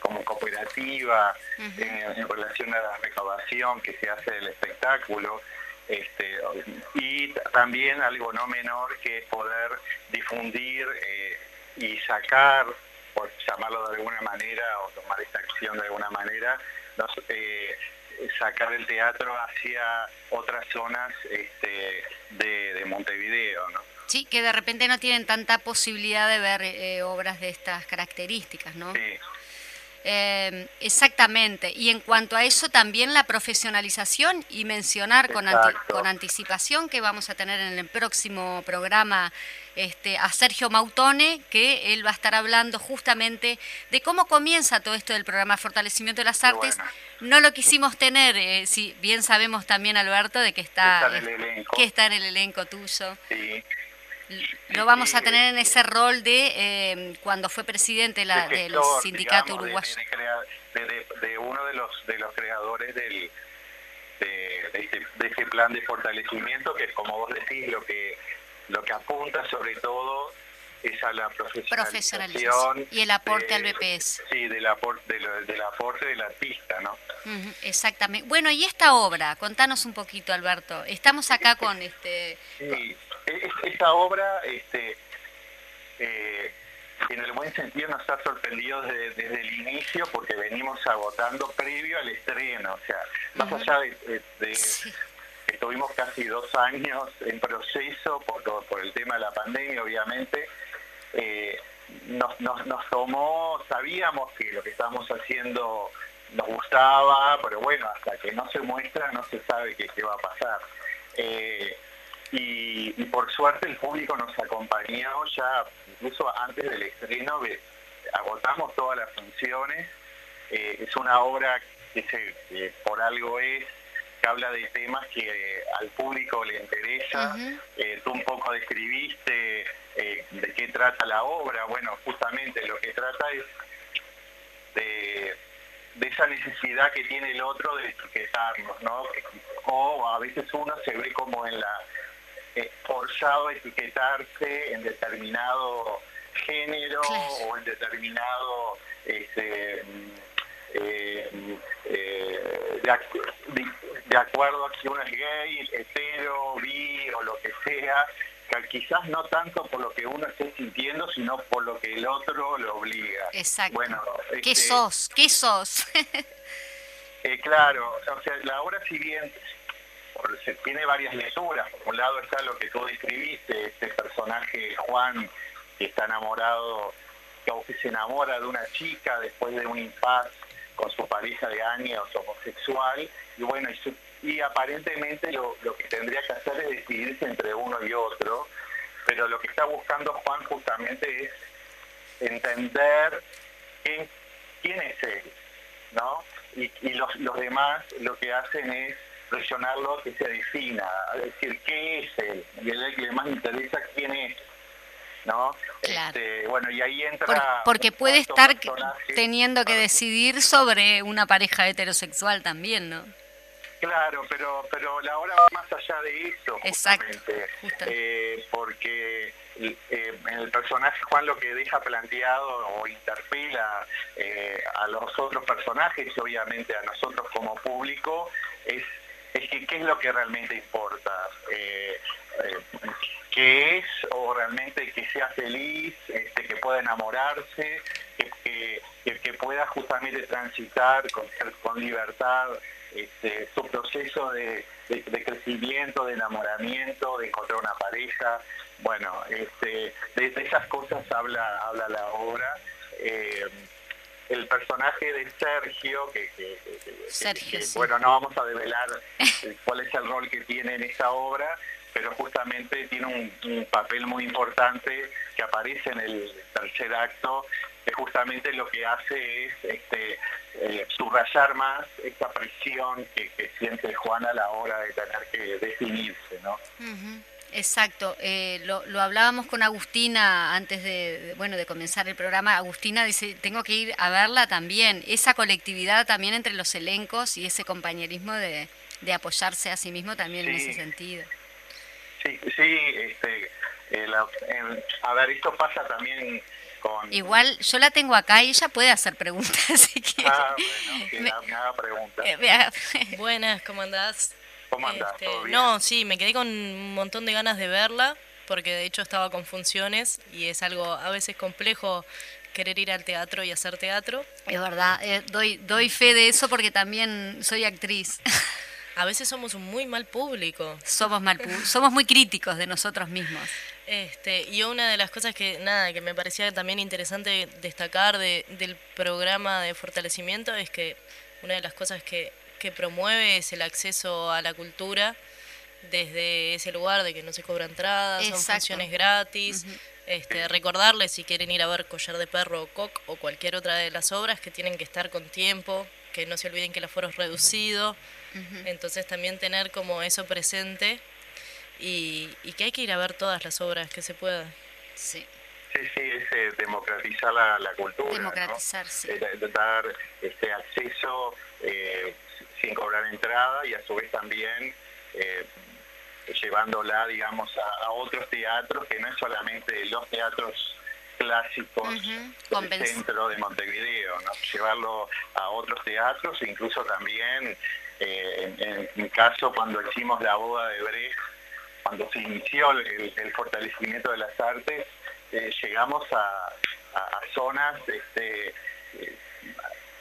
como cooperativa en, relación a la recaudación que se hace del espectáculo. Este, y también algo no menor que es poder difundir eh, y sacar, por llamarlo de alguna manera, o tomar esta acción de alguna manera, los, eh, sacar el teatro hacia otras zonas este, de, Montevideo, ¿no? Sí, que de repente no tienen tanta posibilidad de ver eh, obras de estas características, ¿no? Sí. Eh, exactamente. Y en cuanto a eso, también la profesionalización y mencionar con, con anticipación que vamos a tener en el próximo programa este, a Sergio Mautone, que él va a estar hablando justamente de cómo comienza todo esto del programa Fortalecimiento de las Artes. No lo quisimos tener, eh, si bien sabemos también, Alberto, de que está, que está en el elenco tuyo. Sí. Lo vamos a tener en ese rol de eh, cuando fue presidente la, del sindicato uruguayo. De, uno de los, de los creadores del, de, ese, de ese plan de fortalecimiento, que es como vos decís, lo que lo que apunta sobre todo es a la profesionalización, y el aporte al BPS. Sí, del aporte, del, aporte del artista, ¿no? exactamente. Bueno, y esta obra, contanos un poquito, Alberto. Estamos acá con este... Sí, esta obra, este, eh, en el buen sentido nos ha sorprendido desde, el inicio porque venimos agotando previo al estreno, o sea, más allá de, estuvimos casi dos años en proceso por, por el tema de la pandemia, obviamente. Eh, nos, nos, tomó, sabíamos que lo que estábamos haciendo nos gustaba, pero bueno, hasta que no se muestra no se sabe qué, qué va a pasar. Eh, y, por suerte el público nos acompañó ya, incluso antes del estreno, agotamos todas las funciones. Eh, es una obra que, se, por algo es que habla de temas que eh, al público le interesa. Eh, tú un poco describiste eh, de qué trata la obra. Bueno, justamente lo que trata es de, esa necesidad que tiene el otro de etiquetarnos, ¿no? O a veces uno se ve como en la forzado a etiquetarse en determinado género o en determinado este, de, acuerdo a si uno es gay, hetero, bi o lo que sea, que quizás no tanto por lo que uno esté sintiendo, sino por lo que el otro lo obliga. Exacto. Bueno, ¿Qué este, sos? ¿Qué sos? eh, claro, o sea, la obra si bien se tiene varias lecturas, por un lado está lo que tú describiste, este personaje Juan que está enamorado, que se enamora de una chica después de un impasse con su pareja de años homosexual y bueno, y, aparentemente lo, que tendría que hacer es decidirse entre uno y otro, pero lo que está buscando Juan justamente es entender quién, es él, ¿no? Y, los, los demás lo que hacen es presionarlo que se defina, decir, ¿qué es él? Y a él le más interesa quién es, ¿no? Claro. Este, bueno, y ahí entra... porque puede estar teniendo que decidir sobre una pareja heterosexual también, ¿no? Claro, pero pero la obra va más allá de eso, justamente, Exacto, eh, porque eh, el personaje Juan lo que deja planteado o interpela eh, a los otros personajes y obviamente a nosotros como público es, es que qué es lo que realmente importa. Eh, que es o realmente que sea feliz, este, que pueda enamorarse, que, que, pueda justamente transitar con, con libertad este, su proceso de, crecimiento, de enamoramiento, de encontrar una pareja. Bueno, este, de, esas cosas habla, habla la obra. Eh, el personaje de Sergio, que, bueno, no vamos a develar cuál es el rol que tiene en esa obra, pero justamente tiene un, papel muy importante que aparece en el tercer acto, que justamente lo que hace es este, eh, subrayar más esta presión que, siente Juan a la hora de tener que definirse, ¿no? Exacto, eh, lo, lo, hablábamos con Agustina antes de, bueno de comenzar el programa. Agustina dice tengo que ir a verla también. Esa colectividad también entre los elencos y ese compañerismo de, de apoyarse a sí mismo también en ese sentido. Sí, sí, este, a ver, esto pasa también con... Igual yo la tengo acá y ella puede hacer preguntas si quiere. Ah, bueno, que me, haga preguntas. Eh, Buenas, ¿cómo andás? ¿Cómo andás? Este, no, sí, me quedé con un montón de ganas de verla, porque de hecho estaba con funciones y es algo a veces complejo querer ir al teatro y hacer teatro. Es verdad, eh, doy, doy fe de eso porque también soy actriz. a veces somos un muy mal público. Somos mal somos muy críticos de nosotros mismos. Este, y una de las cosas que nada que me parecía también interesante destacar de, del programa de fortalecimiento es que una de las cosas que, que promueve es el acceso a la cultura desde ese lugar de que no se cobra entradas, son funciones gratis. este, recordarles si quieren ir a ver Collar de Perro o Coq o cualquier otra de las obras que tienen que estar con tiempo, que no se olviden que el aforo es reducido. Entonces también tener como eso presente y, que hay que ir a ver todas las obras que se puedan. Sí. Sí, sí, es eh, democratizar la, cultura. Democratizar, sí. Eh, dar este acceso eh, sin cobrar entrada y a su vez también llevándola, digamos, a, otros teatros que no es solamente los teatros clásicos del centro de Montevideo, ¿no? llevarlo a otros teatros, incluso también eh, en, mi caso, cuando hicimos la boda de Brecht, cuando se inició el, fortalecimiento de las artes, eh, llegamos a, zonas este, eh,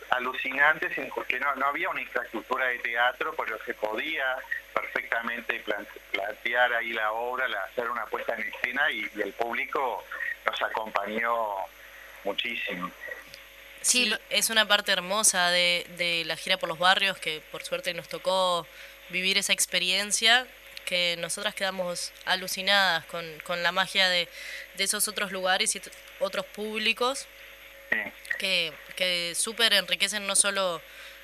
alucinantes porque no, no había una infraestructura de teatro, pero se podía perfectamente plantear ahí la obra, hacer una puesta en escena y el público nos acompañó muchísimo. Sí, es una parte hermosa de, de la gira por los barrios que por suerte nos tocó vivir esa experiencia que nosotras quedamos alucinadas con, con la magia de, de, esos otros lugares y otros públicos que, que súper enriquecen no solo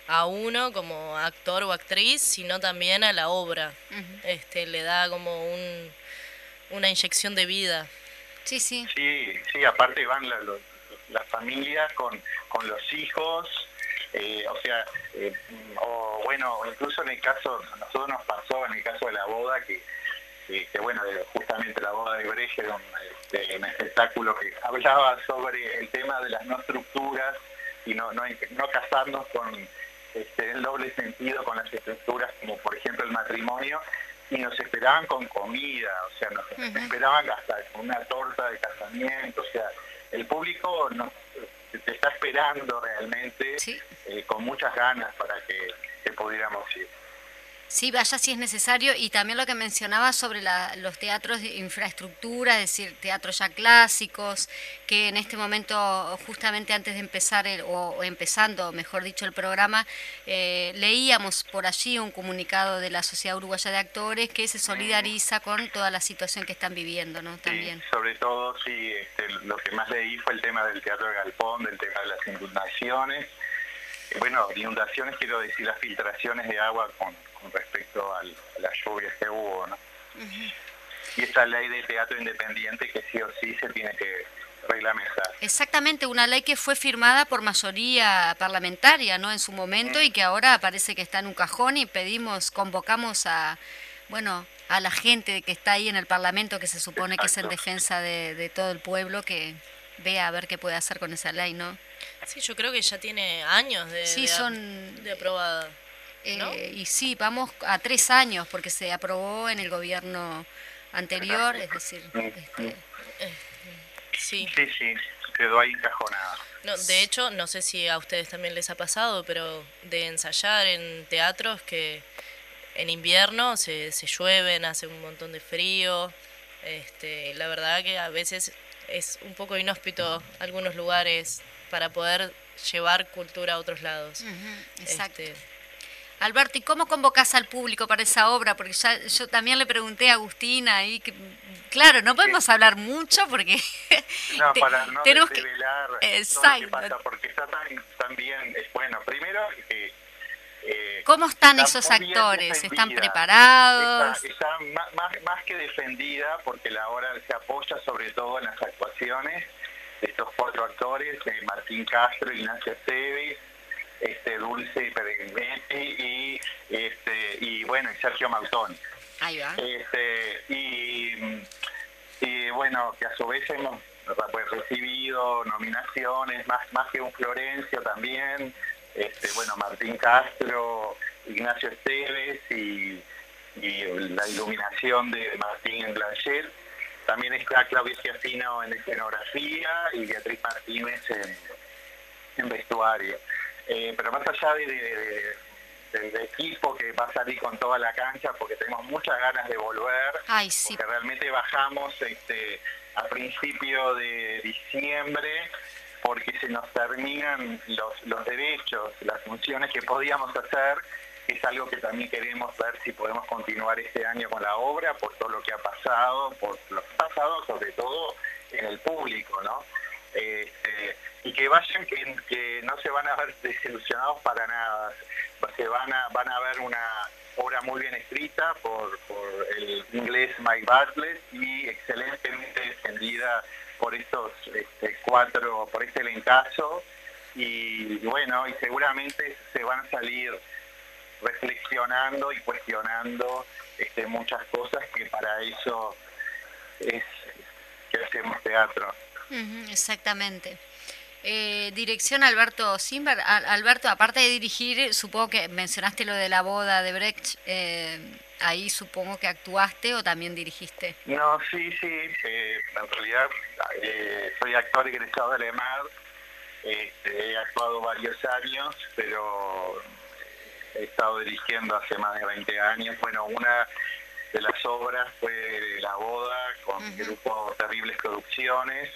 a uno como actor o actriz, sino también a la obra. este Le da como un, una inyección de vida. Sí, sí. Sí, sí aparte van los las familias con, con los hijos, eh, o sea, eh, o bueno, incluso en el caso, a nosotros nos pasó en el caso de la boda, que, que, bueno, justamente la boda de Brecht era un, este, espectáculo que hablaba sobre el tema de las no estructuras y no, no, no casarnos con este, el doble sentido con las estructuras, como por ejemplo el matrimonio, y nos esperaban con comida, o sea, nos esperaban hasta con una torta de casamiento, o sea, el público nos, te está esperando realmente eh, con muchas ganas para que, que pudiéramos ir. Sí, vaya si es necesario. Y también lo que mencionaba sobre los teatros de infraestructura, es decir, teatros ya clásicos, que en este momento, justamente antes de empezar, el, o, empezando, mejor dicho, el programa, eh, leíamos por allí un comunicado de la Sociedad Uruguaya de Actores que se solidariza con toda la situación que están viviendo, ¿no? También. sobre todo, sí, este, lo que más leí fue el tema del Teatro de Galpón, del tema de las inundaciones. Bueno, inundaciones quiero decir las filtraciones de agua con respecto a las lluvias que hubo. ¿no? y esa ley de teatro independiente que sí o sí se tiene que reglamentar. Exactamente, una ley que fue firmada por mayoría parlamentaria, ¿no? En su momento y que ahora parece que está en un cajón y pedimos, convocamos a, bueno, a la gente que está ahí en el Parlamento que se supone que es en defensa de, todo el pueblo que vea a ver qué puede hacer con esa ley, ¿no? Sí, yo creo que ya tiene años de, sí, son, de aprobada. Eh, y sí, vamos a tres años porque se aprobó en el gobierno anterior, es decir, este, eh, sí. Sí, sí, quedó ahí encajonada. No, de hecho, no sé si a ustedes también les ha pasado, pero de ensayar en teatros que en invierno se, se llueven, hace un montón de frío. Este, la verdad que a veces es un poco inhóspito algunos lugares para poder llevar cultura a otros lados. exacto. Este, Alberto, ¿y cómo convocas al público para esa obra? Porque ya yo también le pregunté a Agustina ahí que, claro, no podemos hablar mucho porque no, para no tenemos que Exacto. pasa, porque está tan, bien, bueno, primero eh, ¿Cómo están esos actores? ¿Están preparados? Está, más, más, que defendida porque la obra se apoya sobre todo en las actuaciones de estos cuatro actores, eh, Martín Castro, Ignacio Esteves, este, Dulce Peregrinetti y, este, y bueno, Sergio Mautón. Ahí va. Este, y, y bueno, que a su vez hemos pues, recibido nominaciones, más, más que un Florencio también, este, bueno, Martín Castro, Ignacio Esteves y, la iluminación de Martín Blanchet. También está Claudia Giacino en escenografía y Beatriz Martínez en vestuario. Eh, pero más allá de, del equipo que va a salir con toda la cancha, porque tenemos muchas ganas de volver, porque realmente bajamos este, a principio de diciembre, porque se nos terminan los, los derechos, las funciones que podíamos hacer, es algo que también queremos ver si podemos continuar este año con la obra, por todo lo que ha pasado, por lo que ha pasado sobre todo en el público, ¿no? Este, y que vayan que, no se van a ver desilusionados para nada, se van a, van a ver una obra muy bien escrita por, por el inglés Mike Bartlett y excelentemente defendida por estos este, cuatro, por este elencazo. Y bueno, y seguramente se van a salir reflexionando y cuestionando este, muchas cosas que para eso es que hacemos teatro. Exactamente. Eh, dirección Alberto Simber. Alberto, aparte de dirigir, supongo que mencionaste lo de la boda de Brecht. Eh, ahí supongo que actuaste o también dirigiste. No, sí, sí. Eh, en realidad soy actor egresado de Lemar. Este, he actuado varios años, pero he estado dirigiendo hace más de 20 años. Bueno, una de las obras fue La Boda con el grupo Terribles Producciones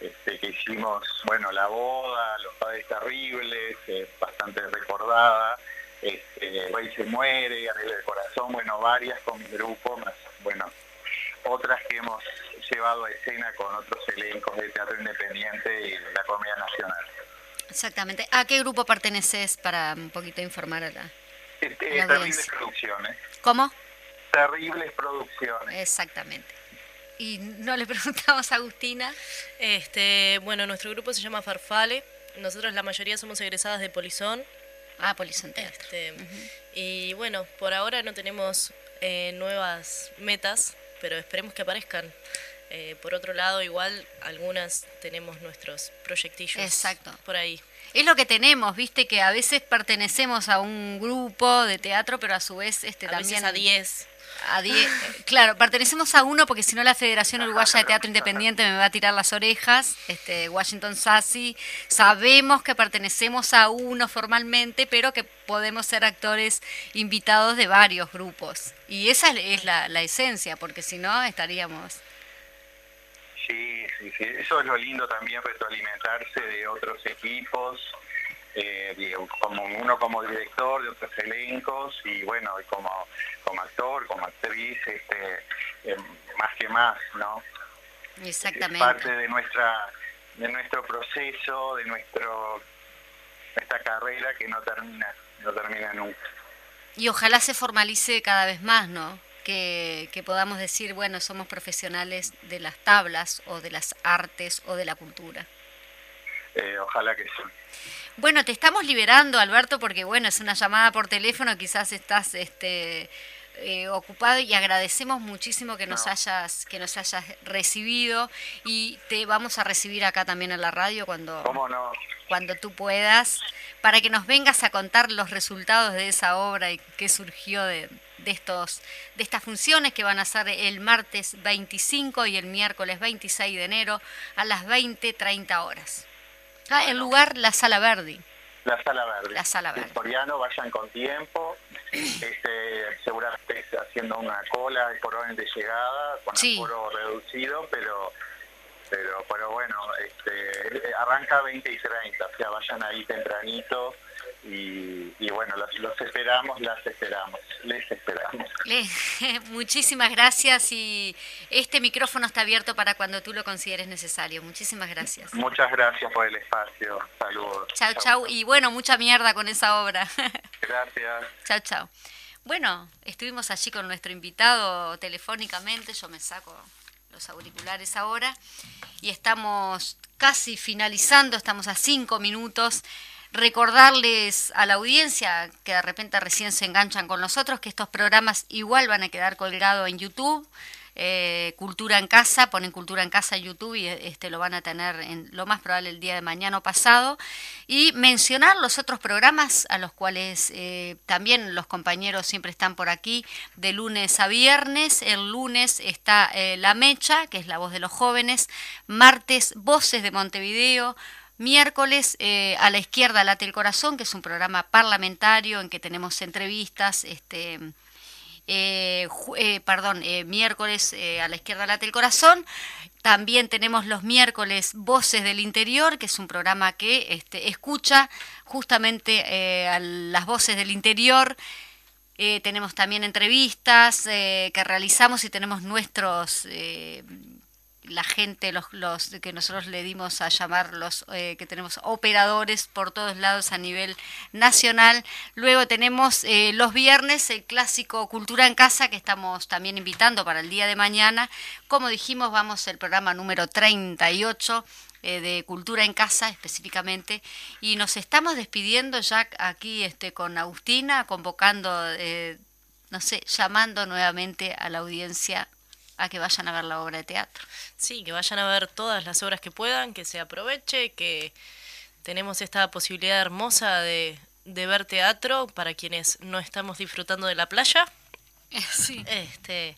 este, que hicimos, bueno, La Boda, Los Padres Terribles, eh, bastante recordada, este, Rey se muere, Arregla el Corazón, bueno, varias con mi grupo, más, bueno, otras que hemos llevado a escena con otros elencos de teatro independiente y la Comedia Nacional. Exactamente. ¿A qué grupo perteneces para un poquito informar a la, este, Terribles Producciones. ¿Cómo? Terribles Producciones. Exactamente y no le preguntamos a Agustina. Este, bueno, nuestro grupo se llama Farfale. Nosotros la mayoría somos egresadas de Polizón. Ah, Polizón Teatro. Este, y bueno, por ahora no tenemos eh, nuevas metas, pero esperemos que aparezcan. Eh, por otro lado, igual algunas tenemos nuestros proyectillos Exacto. por ahí. Es lo que tenemos, viste, que a veces pertenecemos a un grupo de teatro, pero a su vez este, a también... Veces a 10 claro, pertenecemos a uno porque si no la Federación Uruguaya de Teatro Independiente me va a tirar las orejas, este, Washington Sassy, sabemos que pertenecemos a uno formalmente, pero que podemos ser actores invitados de varios grupos. Y esa es la, la esencia, porque si no estaríamos... Sí, sí, sí, eso es lo lindo también, retroalimentarse de otros equipos, eh, como uno como director de otros elencos y bueno, y como, como actor, como actriz, este, eh, más que más, ¿no? Exactamente. Es parte de nuestra de nuestro proceso, de nuestro esta carrera que no termina, no termina nunca. Y ojalá se formalice cada vez más, ¿no? que, que, podamos decir, bueno, somos profesionales de las tablas o de las artes o de la cultura. Eh, ojalá que sí. Bueno, te estamos liberando, Alberto, porque bueno, es una llamada por teléfono, quizás estás este, eh, ocupado y agradecemos muchísimo que nos hayas que nos hayas recibido y te vamos a recibir acá también en la radio cuando cuando tú puedas para que nos vengas a contar los resultados de esa obra y qué surgió de, de estos de estas funciones que van a ser el martes 25 y el miércoles 26 de enero a las 20:30 horas. Ah, el lugar La Sala Verdi. La Sala Verde. La Sala Verde. vayan con tiempo, este, seguramente haciendo una cola por orden de llegada, con sí. aforo reducido, pero pero pero bueno, este, arranca 20 y 30, o sea, vayan ahí tempranito y, bueno, los, esperamos, las esperamos, les esperamos. muchísimas gracias y este micrófono está abierto para cuando tú lo consideres necesario. Muchísimas gracias. Muchas gracias por el espacio. Saludos. Chao, chao. Y bueno, mucha mierda con esa obra. Gracias. chao, chao. Bueno, estuvimos allí con nuestro invitado telefónicamente. Yo me saco los auriculares ahora y estamos casi finalizando, estamos a cinco minutos recordarles a la audiencia que de repente recién se enganchan con nosotros que estos programas igual van a quedar colgados en YouTube. Eh, Cultura en Casa, ponen Cultura en Casa en YouTube y este lo van a tener en lo más probable el día de mañana o pasado. Y mencionar los otros programas a los cuales eh, también los compañeros siempre están por aquí de lunes a viernes. El lunes está eh, La Mecha, que es la voz de los jóvenes. Martes, Voces de Montevideo. Miércoles eh, a la izquierda late el corazón, que es un programa parlamentario en que tenemos entrevistas, este, eh, eh, perdón, miércoles a la izquierda late el corazón. También tenemos los miércoles Voces del Interior, que es un programa que este, escucha justamente a las voces del interior. tenemos también entrevistas que realizamos y tenemos nuestros la gente, los, los que nosotros le dimos a llamar los eh, que tenemos operadores por todos lados a nivel nacional. Luego tenemos eh, los viernes el clásico Cultura en Casa que estamos también invitando para el día de mañana. Como dijimos, vamos el programa número 38 eh, de Cultura en Casa específicamente y nos estamos despidiendo ya aquí este, con Agustina, convocando, no sé, llamando nuevamente a la audiencia a que vayan a ver la obra de teatro. Sí, que vayan a ver todas las obras que puedan, que se aproveche, que tenemos esta posibilidad hermosa de, ver teatro para quienes no estamos disfrutando de la playa. Sí. Este,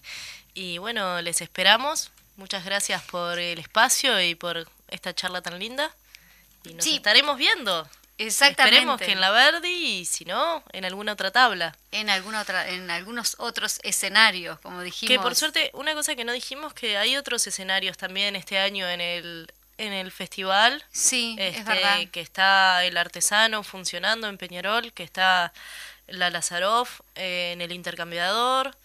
y bueno, les esperamos. Muchas gracias por el espacio y por esta charla tan linda. Y nos estaremos viendo. Exactamente. Esperemos que en la Verdi y si no, en alguna otra tabla. En alguna otra, en algunos otros escenarios, como dijimos. Que por suerte, una cosa que no dijimos que hay otros escenarios también este año en el en el festival. Sí, es este, verdad. Que está el artesano funcionando en Peñarol, que está la Lazaroff eh, en el intercambiador.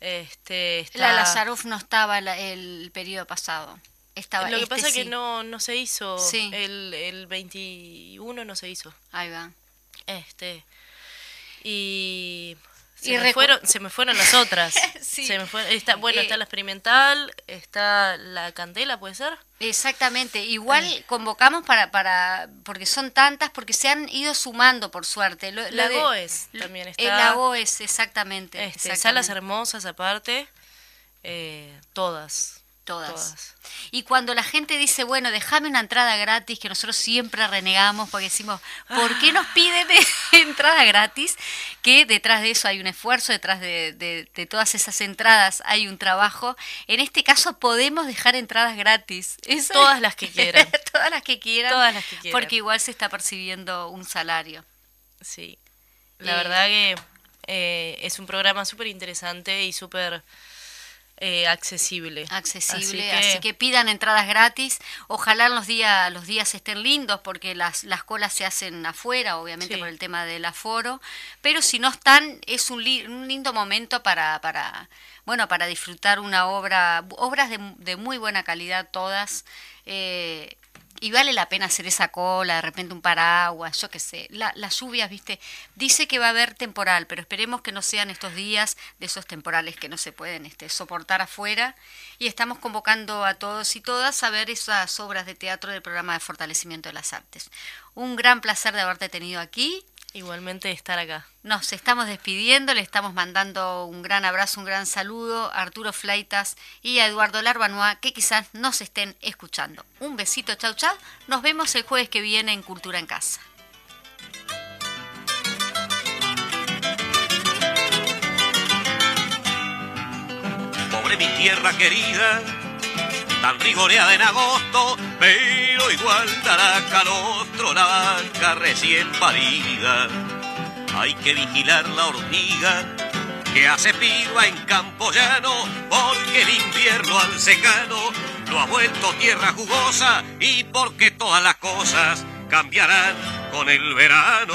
Este, La Lazaroff no estaba el periodo pasado. Estaba, Lo que este pasa es que no, no se hizo, el, el 21 no se hizo. Ahí va. Este, y se, me, fueron, se me fueron las otras. se me fue, está, bueno, está eh, la experimental, está la candela, ¿puede ser? Exactamente. Igual eh. convocamos para, para, porque son tantas, porque se han ido sumando, por suerte. la GOES también está. La GOES, exactamente. Este, Salas hermosas aparte, eh, todas. Todas. Y cuando la gente dice, bueno, déjame una entrada gratis, que nosotros siempre renegamos porque decimos, ¿por qué nos piden entrada gratis? Que detrás de eso hay un esfuerzo, detrás de, de, todas esas entradas hay un trabajo. En este caso podemos dejar entradas gratis. Todas las que quieran. Todas las que quieran. Todas las que quieran. Porque igual se está percibiendo un salario. Sí. La verdad que eh, es un programa súper interesante y súper eh, accesible. Accesible, así que... pidan entradas gratis. Ojalá los días los días estén lindos porque las, las colas se hacen afuera, obviamente por el tema del aforo, pero si no están es un, un lindo momento para, para bueno para disfrutar una obra obras de, de muy buena calidad todas. Eh, y vale la pena hacer esa cola, de repente un paraguas, yo qué sé. La, las lluvias, viste, dice que va a haber temporal, pero esperemos que no sean estos días de esos temporales que no se pueden este, soportar afuera. Y estamos convocando a todos y todas a ver esas obras de teatro del programa de fortalecimiento de las artes. Un gran placer de haberte tenido aquí Igualmente estar acá. Nos estamos despidiendo, le estamos mandando un gran abrazo, un gran saludo a Arturo Fleitas y a Eduardo Larbanois, que quizás nos estén escuchando. Un besito, chau chau. Nos vemos el jueves que viene en Cultura en Casa. Pobre mi tierra querida tan rigoreada en agosto, pero igual dará calostro la vaca recién parida. Hay que vigilar la hormiga que hace piba en campo llano, porque el invierno al secano lo ha vuelto tierra jugosa y porque todas las cosas cambiarán con el verano.